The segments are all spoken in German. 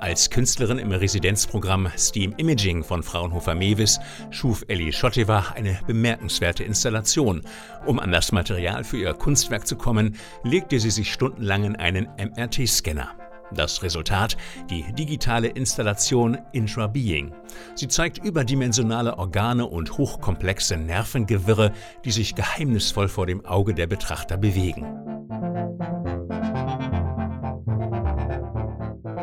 Als Künstlerin im Residenzprogramm Steam Imaging von Fraunhofer Mewis schuf Ellie Schotteva eine bemerkenswerte Installation. Um an das Material für ihr Kunstwerk zu kommen, legte sie sich stundenlang in einen MRT-Scanner. Das Resultat, die digitale Installation Intrabeing. Sie zeigt überdimensionale Organe und hochkomplexe Nervengewirre, die sich geheimnisvoll vor dem Auge der Betrachter bewegen.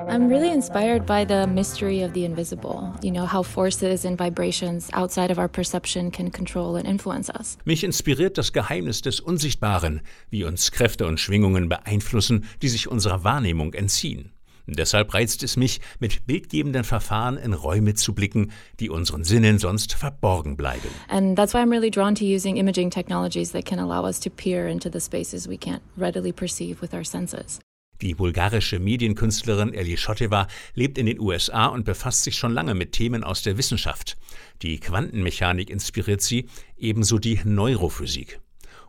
I'm really inspired by the mystery of the invisible. You know, how forces and vibrations outside of our perception can control and influence us. Mich inspiriert das Geheimnis des Unsichtbaren, wie uns Kräfte und Schwingungen beeinflussen, die sich unserer Wahrnehmung entziehen. Deshalb reizt es mich, mit bildgebenden Verfahren in Räume zu blicken, die unseren Sinnen sonst verborgen bleiben. And that's why I'm really drawn to using imaging technologies that can allow us to peer into the spaces we can't readily perceive with our senses. Die bulgarische Medienkünstlerin Eli Schoteva lebt in den USA und befasst sich schon lange mit Themen aus der Wissenschaft. Die Quantenmechanik inspiriert sie, ebenso die Neurophysik.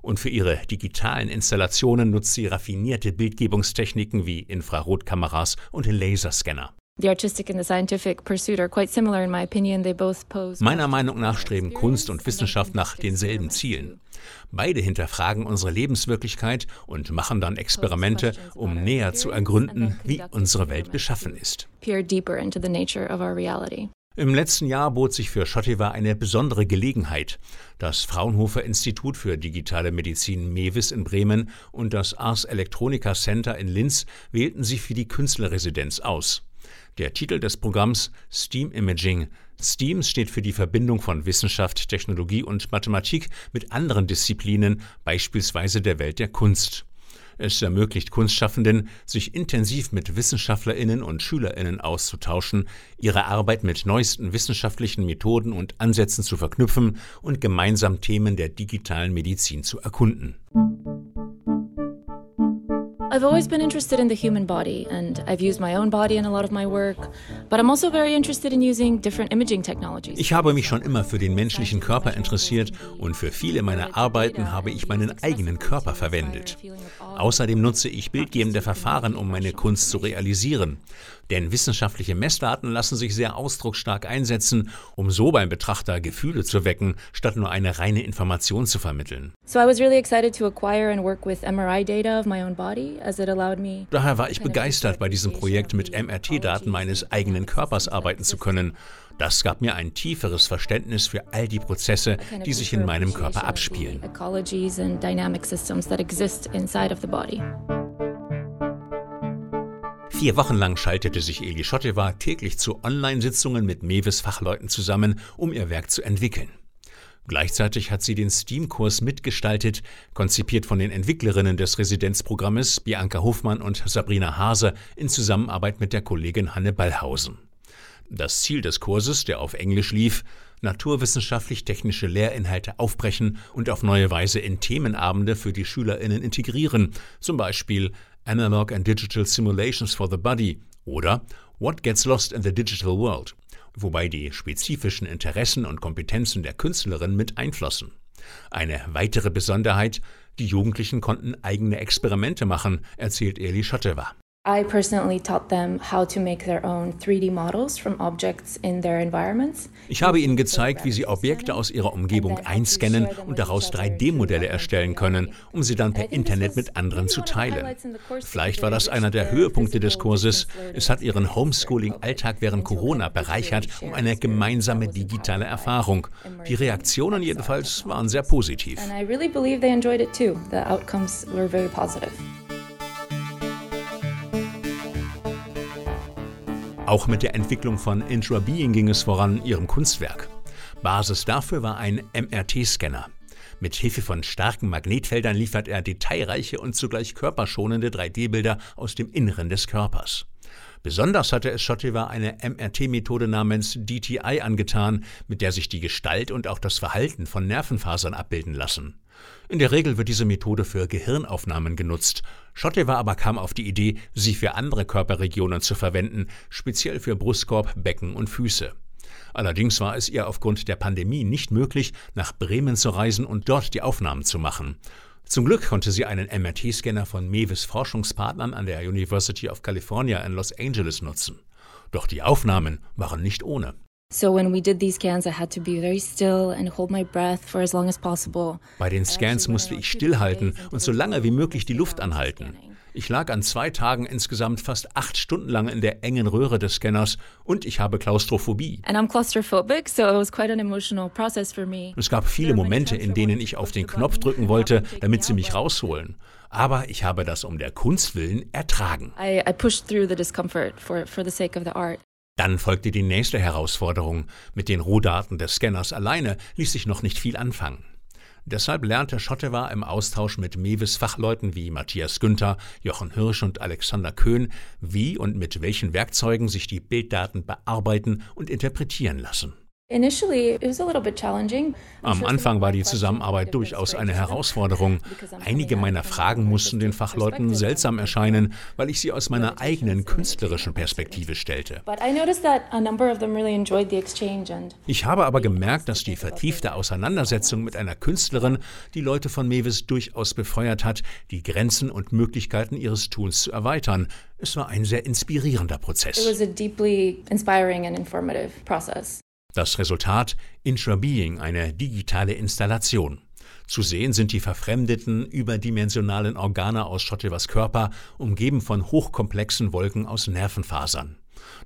Und für ihre digitalen Installationen nutzt sie raffinierte Bildgebungstechniken wie Infrarotkameras und Laserscanner. Meiner Meinung nach streben Kunst und Wissenschaft nach denselben Zielen. Beide hinterfragen unsere Lebenswirklichkeit und machen dann Experimente, um näher zu ergründen, wie unsere Welt beschaffen ist. Im letzten Jahr bot sich für Schottiva eine besondere Gelegenheit. Das Fraunhofer Institut für digitale Medizin MEWIS in Bremen und das Ars Electronica Center in Linz wählten sie für die Künstlerresidenz aus. Der Titel des Programms Steam Imaging. STEAM steht für die Verbindung von Wissenschaft, Technologie und Mathematik mit anderen Disziplinen, beispielsweise der Welt der Kunst. Es ermöglicht Kunstschaffenden, sich intensiv mit Wissenschaftlerinnen und Schülerinnen auszutauschen, ihre Arbeit mit neuesten wissenschaftlichen Methoden und Ansätzen zu verknüpfen und gemeinsam Themen der digitalen Medizin zu erkunden. I've always been interested in the human body, and I've used my own body in a lot of my work, but I'm also very interested in using different imaging technologies. Ich habe mich schon immer für den menschlichen Körper interessiert und für viele meiner Arbeiten habe ich meinen eigenen Körper verwendet. Außerdem nutze ich bildgebende Verfahren, um meine Kunst zu realisieren. Denn wissenschaftliche Messdaten lassen sich sehr ausdrucksstark einsetzen, um so beim Betrachter Gefühle zu wecken, statt nur eine reine Information zu vermitteln. So I was really excited to acquire and work with MRI data of my own body, Daher war ich begeistert, bei diesem Projekt mit MRT-Daten meines eigenen Körpers arbeiten zu können. Das gab mir ein tieferes Verständnis für all die Prozesse, die sich in meinem Körper abspielen. Vier Wochen lang schaltete sich Eli Schotteva täglich zu Online-Sitzungen mit Mewes Fachleuten zusammen, um ihr Werk zu entwickeln. Gleichzeitig hat sie den STEAM-Kurs mitgestaltet, konzipiert von den Entwicklerinnen des Residenzprogrammes Bianca Hofmann und Sabrina Hase in Zusammenarbeit mit der Kollegin Hanne Ballhausen. Das Ziel des Kurses, der auf Englisch lief, naturwissenschaftlich-technische Lehrinhalte aufbrechen und auf neue Weise in Themenabende für die SchülerInnen integrieren, zum Beispiel Analog and Digital Simulations for the Body oder What Gets Lost in the Digital World, wobei die spezifischen Interessen und Kompetenzen der Künstlerin mit einflossen. Eine weitere Besonderheit, die Jugendlichen konnten eigene Experimente machen, erzählt Eli Schotteva. I personally taught them how to make their own 3D models from objects in their environments. Ich habe ihnen gezeigt, wie sie Objekte aus ihrer Umgebung einscannen und daraus 3D-Modelle erstellen können, um sie dann per Internet mit anderen zu teilen. Vielleicht war das einer der Höhepunkte des Kurses. Es hat ihren Homeschooling-Alltag während Corona bereichert um eine gemeinsame digitale Erfahrung. Die Reaktionen jedenfalls waren sehr positiv. And I really believe they enjoyed it too. The outcomes were very positive. Auch mit der Entwicklung von Intrabeing ging es voran, ihrem Kunstwerk. Basis dafür war ein MRT-Scanner. Mit Hilfe von starken Magnetfeldern liefert er detailreiche und zugleich körperschonende 3D-Bilder aus dem Inneren des Körpers. Besonders hatte es Schottiwa eine MRT-Methode namens DTI angetan, mit der sich die Gestalt und auch das Verhalten von Nervenfasern abbilden lassen. In der Regel wird diese Methode für Gehirnaufnahmen genutzt. Schottiwa aber kam auf die Idee, sie für andere Körperregionen zu verwenden, speziell für Brustkorb, Becken und Füße. Allerdings war es ihr aufgrund der Pandemie nicht möglich, nach Bremen zu reisen und dort die Aufnahmen zu machen. Zum Glück konnte sie einen MRT-Scanner von Mewes Forschungspartnern an der University of California in Los Angeles nutzen. Doch die Aufnahmen waren nicht ohne. So when we did these scans, I had to be very still and hold my breath for as long as possible. Bei den Scans musste ich stillhalten und so lange wie möglich die Luft anhalten. Ich lag an zwei Tagen insgesamt fast acht Stunden lang in der engen Röhre des Scanners und ich habe Klaustrophobie. Es gab viele Momente, in denen ich auf den Knopf drücken wollte, damit sie mich rausholen. Aber ich habe das um der Kunst willen ertragen. Dann folgte die nächste Herausforderung. Mit den Rohdaten des Scanners alleine ließ sich noch nicht viel anfangen. Deshalb lernte Schottewa im Austausch mit Mewes Fachleuten wie Matthias Günther, Jochen Hirsch und Alexander Köhn, wie und mit welchen Werkzeugen sich die Bilddaten bearbeiten und interpretieren lassen. Am Anfang war die Zusammenarbeit durchaus eine Herausforderung. Einige meiner Fragen mussten den Fachleuten seltsam erscheinen, weil ich sie aus meiner eigenen künstlerischen Perspektive stellte. Ich habe aber gemerkt, dass die vertiefte Auseinandersetzung mit einer Künstlerin die Leute von Mewis durchaus befeuert hat, die Grenzen und Möglichkeiten ihres Tuns zu erweitern. Es war ein sehr inspirierender Prozess. Das Resultat Intrabeing, eine digitale Installation. Zu sehen sind die verfremdeten, überdimensionalen Organe aus Schottevers Körper, umgeben von hochkomplexen Wolken aus Nervenfasern.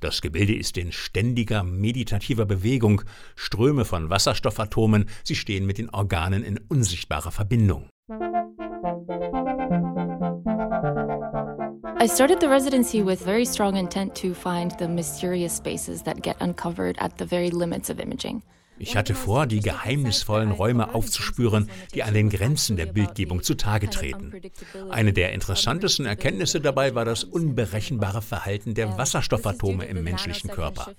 Das Gebilde ist in ständiger meditativer Bewegung, Ströme von Wasserstoffatomen, sie stehen mit den Organen in unsichtbarer Verbindung. I started the residency with very strong intent to find the mysterious spaces that get uncovered at the very limits of imaging. Ich hatte vor, die geheimnisvollen Räume aufzuspüren, die an den Grenzen der Bildgebung zutage treten. Eine der interessantesten Erkenntnisse dabei war das unberechenbare Verhalten der Wasserstoffatome im menschlichen Körper.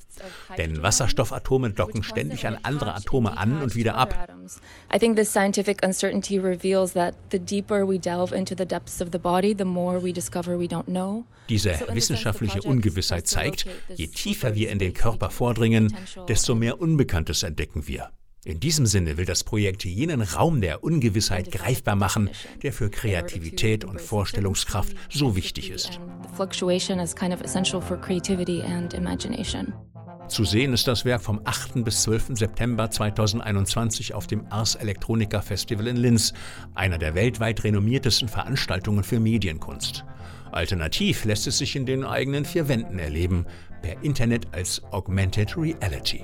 Denn Wasserstoffatome docken ständig an andere Atome an und wieder ab. I think this scientific uncertainty reveals that the deeper we delve into the depths of the body, the more we discover we don't know. Diese wissenschaftliche Ungewissheit zeigt, je tiefer wir in den Körper vordringen, desto mehr Unbekanntes entdecken wir. In diesem Sinne will das Projekt jenen Raum der Ungewissheit greifbar machen, der für Kreativität und Vorstellungskraft so wichtig ist. Zu sehen ist das Werk vom 8. bis 12. September 2021 auf dem Ars Electronica Festival in Linz, einer der weltweit renommiertesten Veranstaltungen für Medienkunst. Alternativ lässt es sich in den eigenen vier Wänden erleben, per Internet als Augmented Reality.